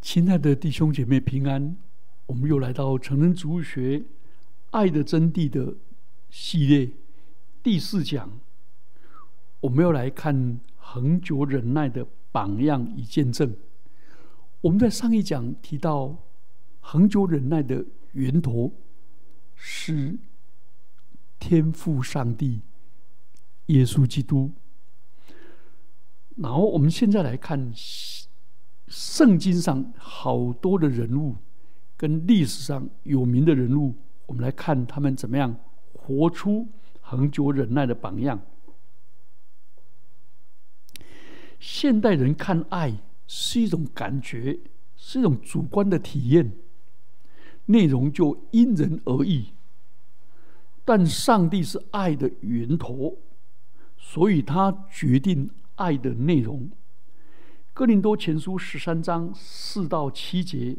亲爱的弟兄姐妹平安，我们又来到成人主学《爱的真谛》的系列第四讲，我们要来看恒久忍耐的榜样与见证。我们在上一讲提到，恒久忍耐的源头是天父上帝耶稣基督。然后我们现在来看。圣经上好多的人物，跟历史上有名的人物，我们来看他们怎么样活出恒久忍耐的榜样。现代人看爱是一种感觉，是一种主观的体验，内容就因人而异。但上帝是爱的源头，所以他决定爱的内容。哥林多前书十三章四到七节，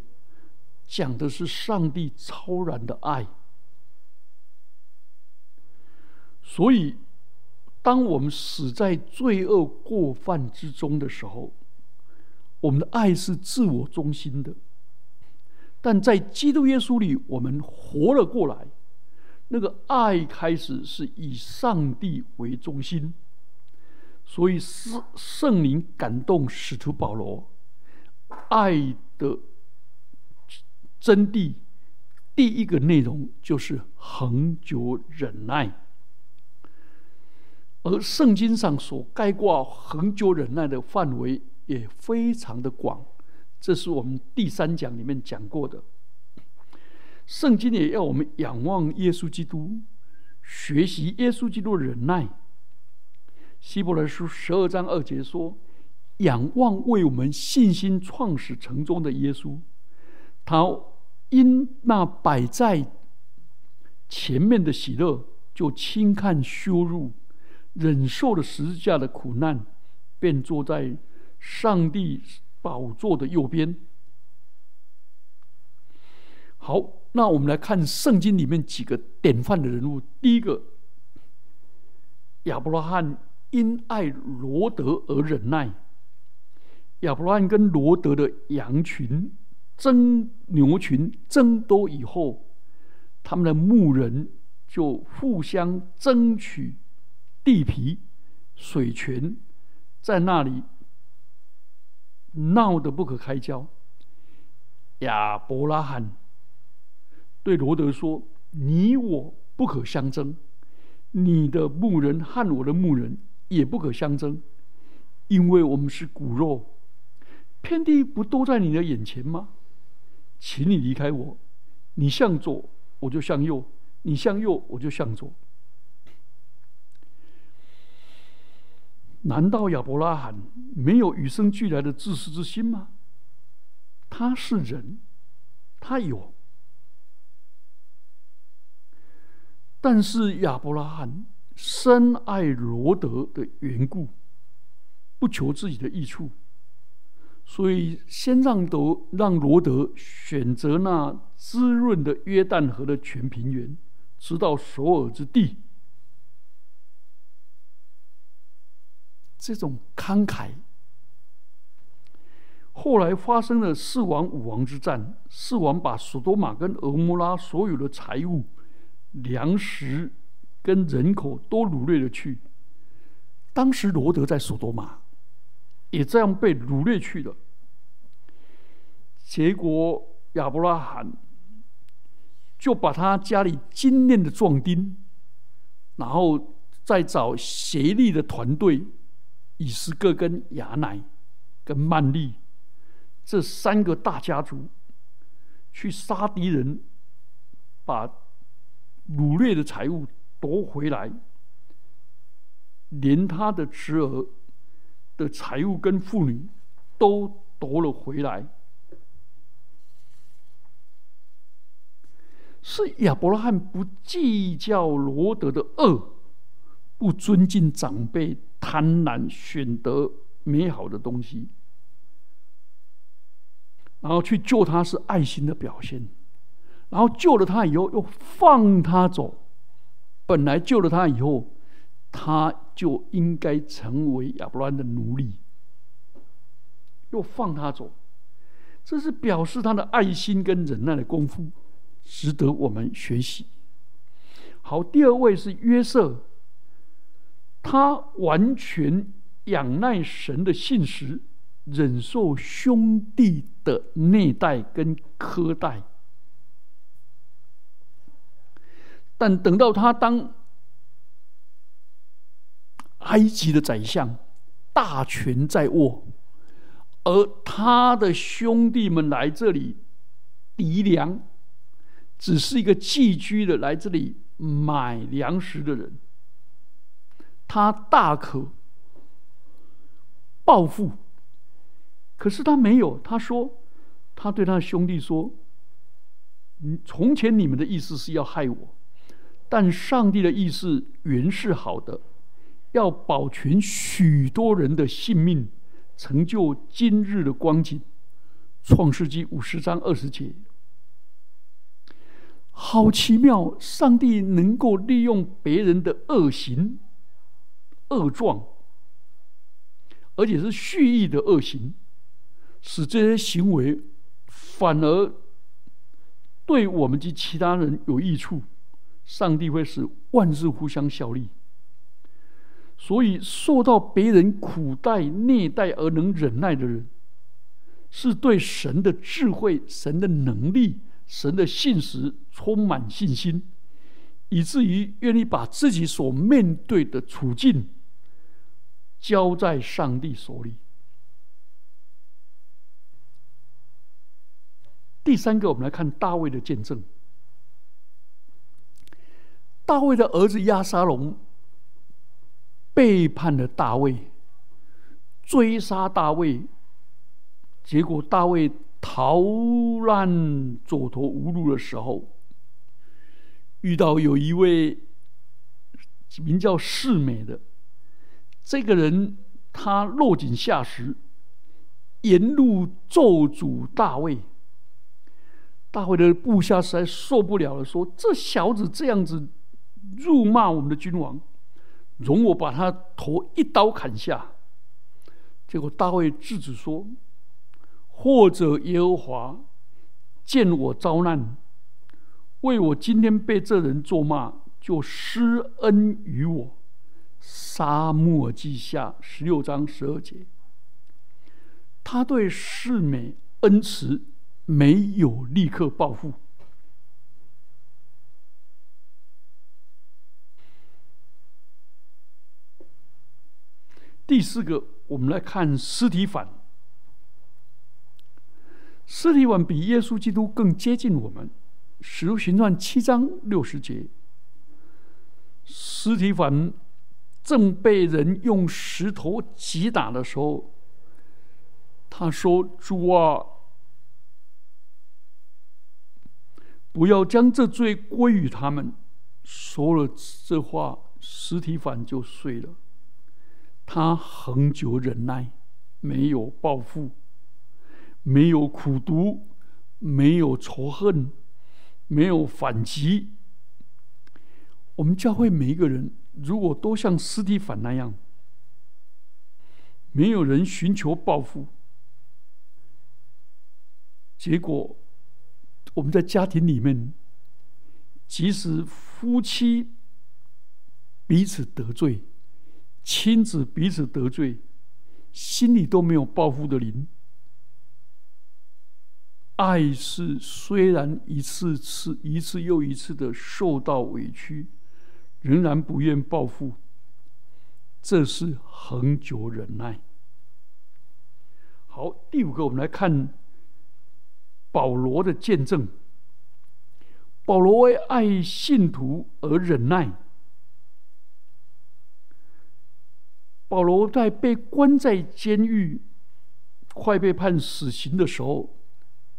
讲的是上帝超然的爱。所以，当我们死在罪恶过犯之中的时候，我们的爱是自我中心的；但在基督耶稣里，我们活了过来，那个爱开始是以上帝为中心。所以，圣圣灵感动使徒保罗，爱的真谛，第一个内容就是恒久忍耐。而圣经上所概括恒久忍耐的范围也非常的广，这是我们第三讲里面讲过的。圣经也要我们仰望耶稣基督，学习耶稣基督的忍耐。希伯来书十二章二节说：“仰望为我们信心创始成终的耶稣，他因那摆在前面的喜乐，就轻看羞辱，忍受了十字架的苦难，便坐在上帝宝座的右边。”好，那我们来看圣经里面几个典范的人物。第一个，亚伯拉罕。因爱罗德而忍耐。亚伯拉罕跟罗德的羊群争牛群争多以后，他们的牧人就互相争取地皮、水泉，在那里闹得不可开交。亚伯拉罕对罗德说：“你我不可相争，你的牧人和我的牧人。”也不可相争，因为我们是骨肉，遍地不都在你的眼前吗？请你离开我，你向左我就向右，你向右我就向左。难道亚伯拉罕没有与生俱来的自私之心吗？他是人，他有，但是亚伯拉罕。深爱罗德的缘故，不求自己的益处，所以先让德让罗德选择那滋润的约旦河的全平原，直到首尔之地。这种慷慨，后来发生了四王五王之战，四王把索多玛跟俄摩拉所有的财物、粮食。跟人口都掳掠了去。当时罗德在索多玛，也这样被掳掠去了。结果亚伯拉罕就把他家里精炼的壮丁，然后再找协力的团队，以斯各跟亚乃跟曼利这三个大家族，去杀敌人，把掳掠的财物。夺回来，连他的侄儿的财物跟妇女都夺了回来。是亚伯拉罕不计较罗德的恶，不尊敬长辈，贪婪选得美好的东西，然后去救他是爱心的表现，然后救了他以后又放他走。本来救了他以后，他就应该成为亚伯拉罕的奴隶，又放他走，这是表示他的爱心跟忍耐的功夫，值得我们学习。好，第二位是约瑟，他完全仰赖神的信实，忍受兄弟的虐待跟苛待。但等到他当埃及的宰相，大权在握，而他的兄弟们来这里敌粮，只是一个寄居的来这里买粮食的人，他大可报复，可是他没有。他说，他对他的兄弟说：“你，从前你们的意思是要害我。”但上帝的意思原是好的，要保全许多人的性命，成就今日的光景。创世纪五十章二十节，好奇妙！上帝能够利用别人的恶行、恶状，而且是蓄意的恶行，使这些行为反而对我们及其他人有益处。上帝会使万事互相效力，所以受到别人苦待、虐待而能忍耐的人，是对神的智慧、神的能力、神的信实充满信心，以至于愿意把自己所面对的处境交在上帝手里。第三个，我们来看大卫的见证。大卫的儿子亚沙龙背叛了大卫，追杀大卫，结果大卫逃难走投无路的时候，遇到有一位名叫世美的这个人，他落井下石，沿路咒诅大卫。大卫的部下实在受不了了，说：“这小子这样子。”辱骂我们的君王，容我把他头一刀砍下。结果大卫制止说：“或者耶和华见我遭难，为我今天被这人咒骂，就施恩于我。”沙漠记下十六章十二节，他对世美恩慈，没有立刻报复。第四个，我们来看尸体反。尸体反比耶稣基督更接近我们。使徒行传七章六十节，尸体反正被人用石头击打的时候，他说：“主啊，不要将这罪归于他们。”说了这话，尸体反就碎了。他恒久忍耐，没有报复，没有苦读，没有仇恨，没有反击。我们教会每一个人，如果都像斯蒂凡那样，没有人寻求报复，结果我们在家庭里面，即使夫妻彼此得罪。亲子彼此得罪，心里都没有报复的灵。爱是虽然一次次、一次又一次的受到委屈，仍然不愿报复，这是恒久忍耐。好，第五个，我们来看保罗的见证。保罗为爱信徒而忍耐。保罗在被关在监狱、快被判死刑的时候，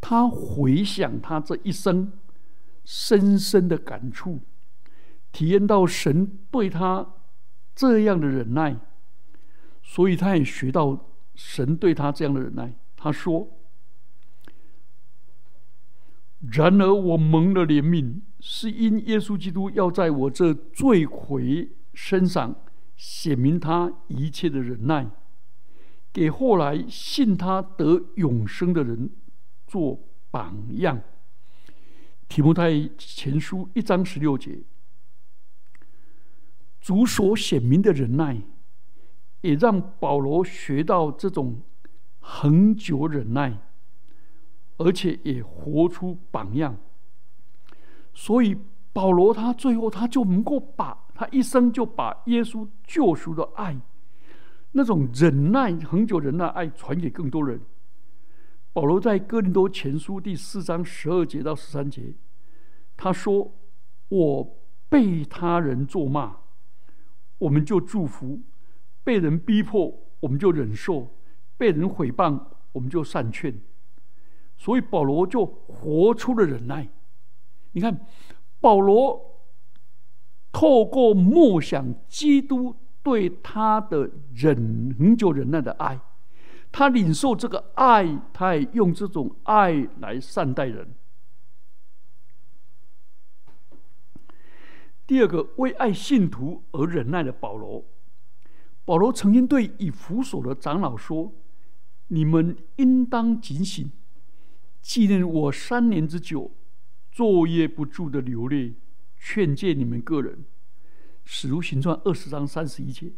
他回想他这一生深深的感触，体验到神对他这样的忍耐，所以他也学到神对他这样的忍耐。他说：“然而我蒙了怜悯，是因耶稣基督要在我这罪魁身上。”显明他一切的忍耐，给后来信他得永生的人做榜样。提摩太前书一章十六节，主所显明的忍耐，也让保罗学到这种恒久忍耐，而且也活出榜样。所以保罗他最后他就能够把他一生就把耶稣救赎的爱。那种忍耐、恒久忍耐爱传给更多人。保罗在哥林多前书第四章十二节到十三节，他说：“我被他人咒骂，我们就祝福；被人逼迫，我们就忍受；被人毁谤，我们就善劝。”所以保罗就活出了忍耐。你看，保罗透过默想基督。对他的忍很久忍耐的爱，他领受这个爱，他也用这种爱来善待人。第二个，为爱信徒而忍耐的保罗，保罗曾经对以弗所的长老说：“你们应当警醒，纪念我三年之久，昼夜不住的流泪，劝诫你们个人。”使徒行传二十章三十一节，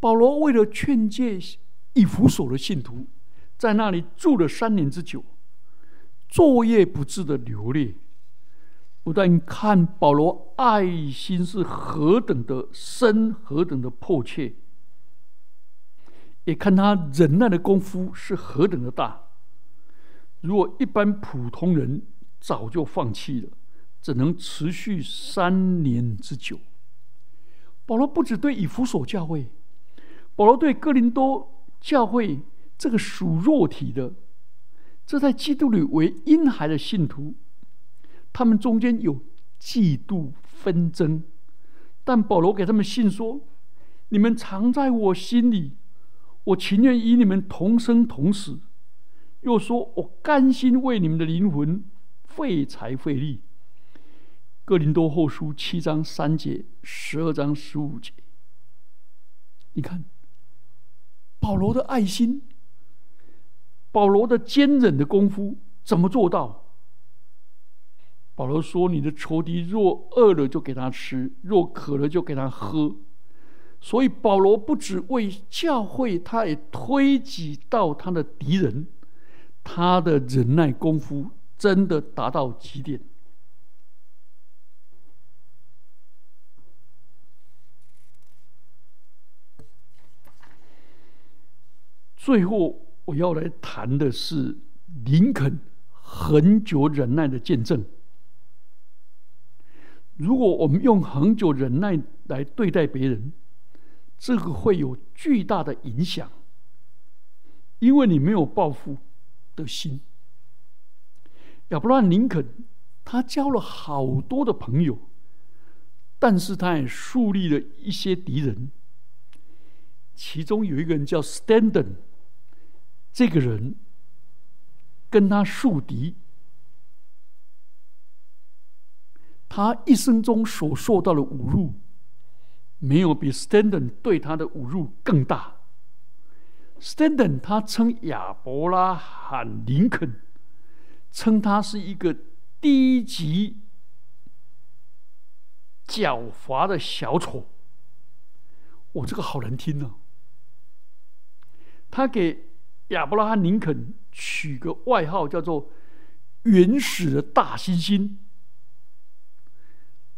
保罗为了劝诫以弗所的信徒，在那里住了三年之久，昼夜不至的流泪，不但看保罗爱心是何等的深，何等的迫切，也看他忍耐的功夫是何等的大。如果一般普通人早就放弃了，只能持续三年之久？保罗不止对以弗所教会，保罗对哥林多教会这个属肉体的，这在基督里为婴孩的信徒，他们中间有嫉妒纷争，但保罗给他们信说：“你们藏在我心里，我情愿与你们同生同死。”又说：“我甘心为你们的灵魂费财费力。”哥林多后书七章三节，十二章十五节。你看，保罗的爱心，保罗的坚忍的功夫，怎么做到？保罗说：“你的仇敌若饿了，就给他吃；若渴了，就给他喝。”所以保罗不只为教会，他也推己到他的敌人，他的忍耐功夫真的达到极点。最后，我要来谈的是林肯恒久忍耐的见证。如果我们用恒久忍耐来对待别人，这个会有巨大的影响，因为你没有报复的心。亚伯拉罕·林肯他交了好多的朋友，但是他也树立了一些敌人。其中有一个人叫 Standen。这个人跟他树敌，他一生中所受到的侮辱，没有比 Standen 对他的侮辱更大。Standen 他称亚伯拉罕·林肯，称他是一个低级、狡猾的小丑。我这个好难听呢。他给。亚伯拉罕·林肯取个外号叫做“原始的大猩猩”，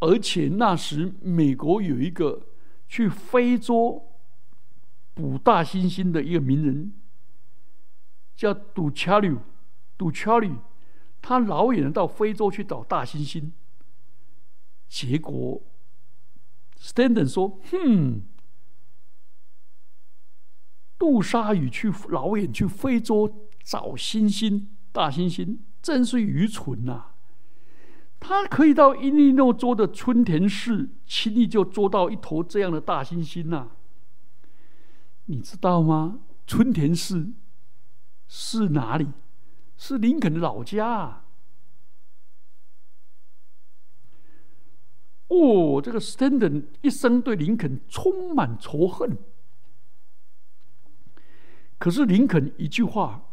而且那时美国有一个去非洲捕大猩猩的一个名人，叫杜查里。杜查里，他老远到非洲去找大猩猩，结果斯坦顿说：“哼。”杜沙宇去老远去非洲找猩猩，大猩猩真是愚蠢呐！他可以到伊利诺州的春田市，轻易就捉到一头这样的大猩猩呐。你知道吗？春田市是哪里？是林肯的老家。啊。哦，这个斯坦顿一生对林肯充满仇恨。可是林肯一句话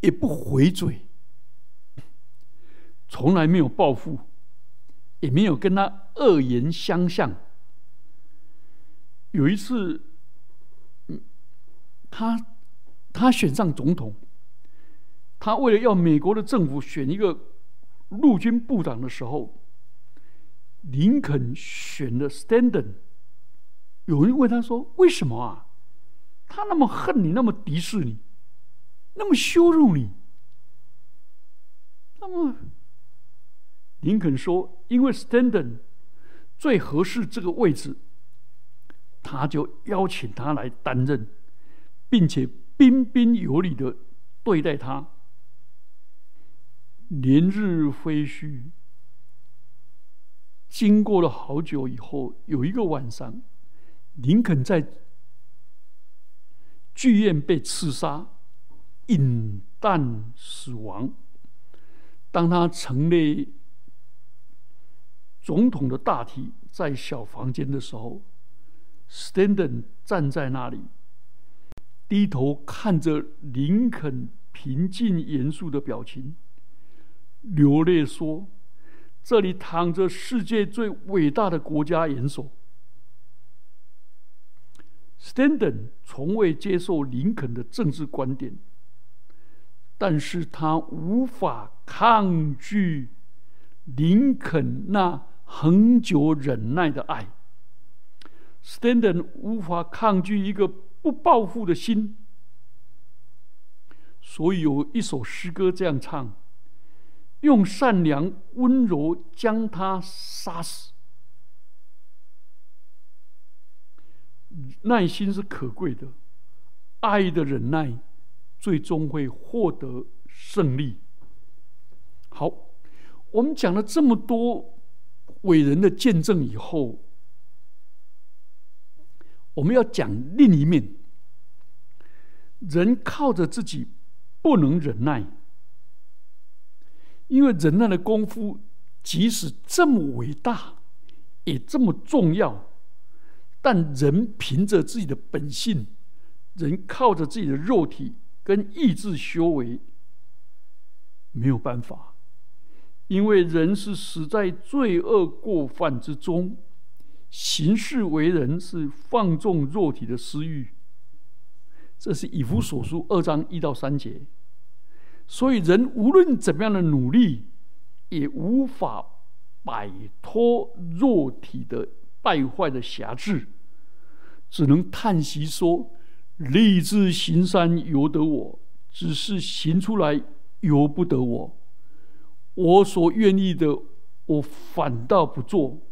也不回嘴，从来没有报复，也没有跟他恶言相向。有一次，他他选上总统，他为了要美国的政府选一个陆军部长的时候，林肯选了 Standen。有人问他说：“为什么啊？他那么恨你，那么敌视你，那么羞辱你？”那么，林肯说：“因为 Standen 最合适这个位置，他就邀请他来担任，并且彬彬有礼的对待他。连日飞絮，经过了好久以后，有一个晚上。”林肯在剧院被刺杀，饮弹死亡。当他成立总统的大体在小房间的时候，Stanton 站在那里，低头看着林肯平静严肃的表情，流泪说：“这里躺着世界最伟大的国家元首。” STANDON 从未接受林肯的政治观点，但是他无法抗拒林肯那恒久忍耐的爱。STANDON 无法抗拒一个不报复的心，所以有一首诗歌这样唱：用善良温柔将他杀死。耐心是可贵的，爱的忍耐最终会获得胜利。好，我们讲了这么多伟人的见证以后，我们要讲另一面：人靠着自己不能忍耐，因为忍耐的功夫即使这么伟大，也这么重要。但人凭着自己的本性，人靠着自己的肉体跟意志修为，没有办法，因为人是死在罪恶过犯之中，行事为人是放纵肉体的私欲。这是以弗所书二章一到三节。所以人无论怎么样的努力，也无法摆脱肉体的败坏的辖制。只能叹息说：“立志行善由得我，只是行出来由不得我。我所愿意的，我反倒不做；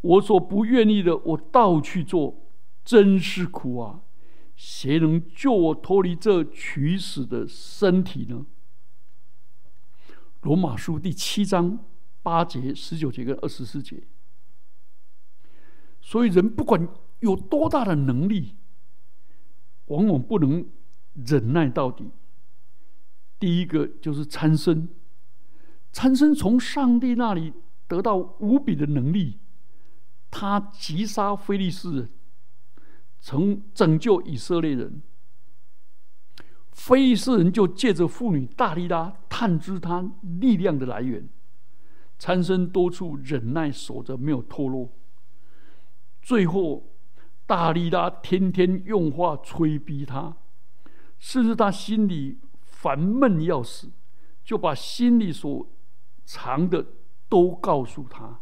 我所不愿意的，我倒去做。真是苦啊！谁能救我脱离这取死的身体呢？”罗马书第七章八节、十九节跟二十四节。所以人不管。有多大的能力，往往不能忍耐到底。第一个就是参生，参生从上帝那里得到无比的能力，他击杀非利士人，曾拯救以色列人。非利士人就借着妇女大力拉探知他力量的来源，参生多处忍耐守着，没有脱落，最后。大力拉天天用话催逼他，甚至他心里烦闷要死，就把心里所藏的都告诉他。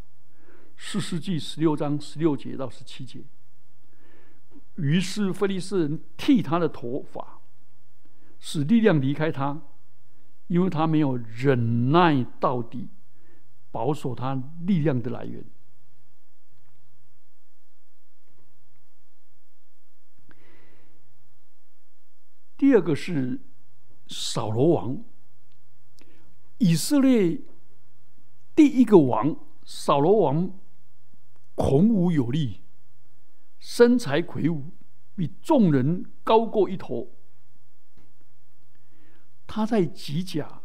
四世纪十六章十六节到十七节。于是菲利斯人剃他的头发，使力量离开他，因为他没有忍耐到底，保守他力量的来源。第二个是扫罗王，以色列第一个王扫罗王，孔武有力，身材魁梧，比众人高过一头。他在吉甲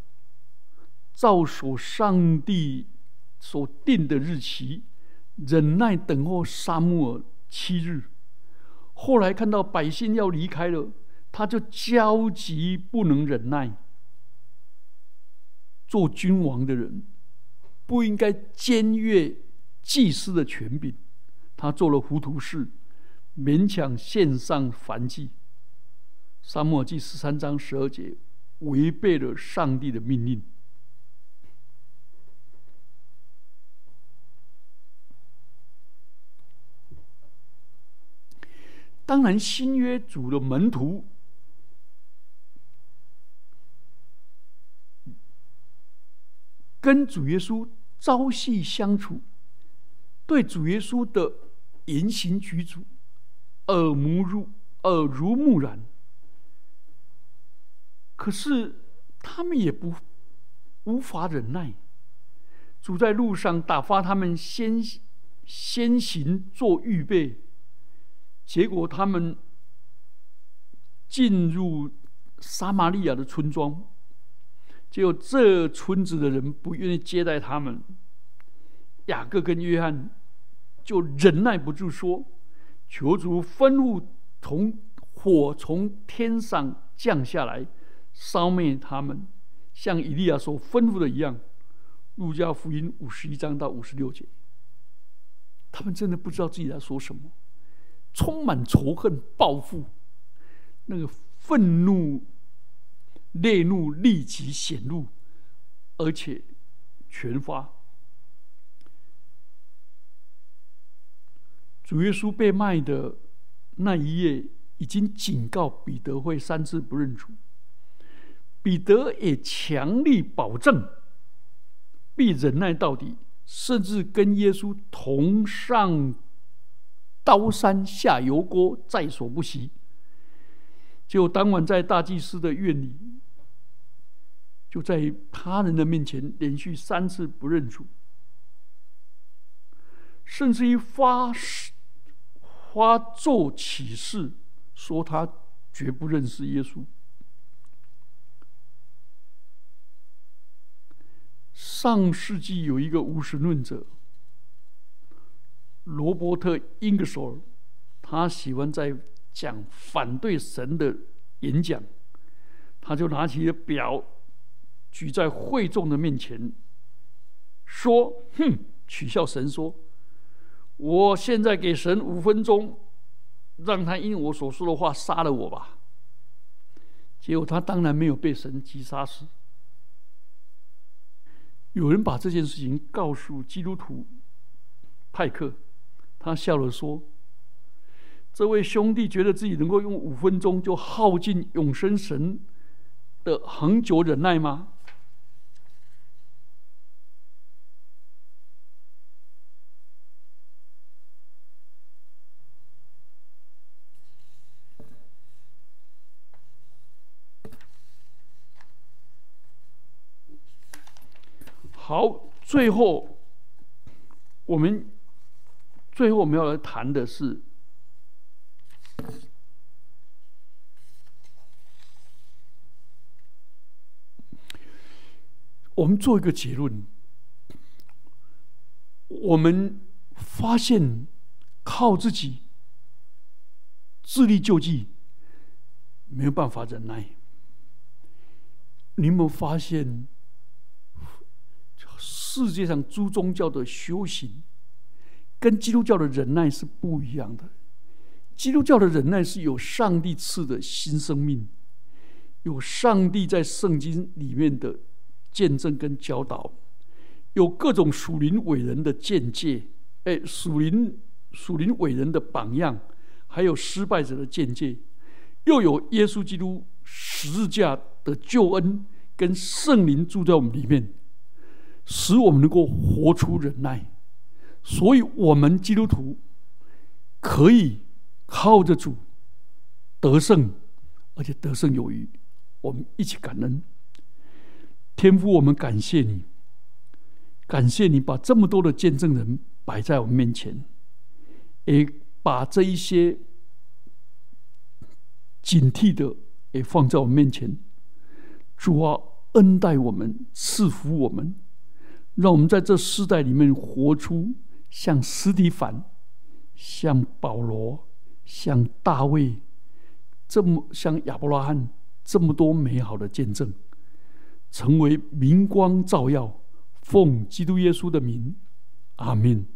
照守上帝所定的日期，忍耐等候沙漠七日。后来看到百姓要离开了。他就焦急，不能忍耐。做君王的人不应该僭越祭司的权柄，他做了糊涂事，勉强献上燔祭。沙漠记十三章十二节，违背了上帝的命令。当然，新约主的门徒跟主耶稣朝夕相处，对主耶稣的言行举止耳目入耳濡目染。可是他们也不无法忍耐，主在路上打发他们先先行做预备。结果他们进入撒玛利亚的村庄，结果这村子的人不愿意接待他们。雅各跟约翰就忍耐不住说：“求主吩咐从火从天上降下来，烧灭他们，像以利亚所吩咐的一样。”路加福音五十一章到五十六节，他们真的不知道自己在说什么。充满仇恨、报复，那个愤怒、烈怒立即显露，而且全发。主耶稣被卖的那一夜，已经警告彼得会三次不认主。彼得也强力保证必忍耐到底，甚至跟耶稣同上。刀山下油锅，在所不惜。就当晚在大祭司的院里，就在他人的面前连续三次不认主，甚至于发发作起誓，说他绝不认识耶稣。上世纪有一个无神论者。罗伯特·英格索尔，他喜欢在讲反对神的演讲，他就拿起了表，举在会众的面前，说：“哼，取笑神说，我现在给神五分钟，让他因我所说的话杀了我吧。”结果他当然没有被神击杀死。有人把这件事情告诉基督徒派克。他笑了说：“这位兄弟觉得自己能够用五分钟就耗尽永生神的恒久忍耐吗？”好，最后我们。最后我们要来谈的是，我们做一个结论：我们发现靠自己自力救济没有办法忍耐。你有没有发现世界上诸宗教的修行？跟基督教的忍耐是不一样的。基督教的忍耐是有上帝赐的新生命，有上帝在圣经里面的见证跟教导，有各种属灵伟人的见解，哎，属灵属灵伟人的榜样，还有失败者的见解，又有耶稣基督十字架的救恩跟圣灵住在我们里面，使我们能够活出忍耐。所以，我们基督徒可以靠着主得胜，而且得胜有余。我们一起感恩天父，我们感谢你，感谢你把这么多的见证人摆在我们面前，也把这一些警惕的也放在我们面前。主啊，恩待我们，赐福我们，让我们在这世代里面活出。像斯蒂凡、像保罗、像大卫，这么像亚伯拉罕，这么多美好的见证，成为明光照耀、奉基督耶稣的名，阿门。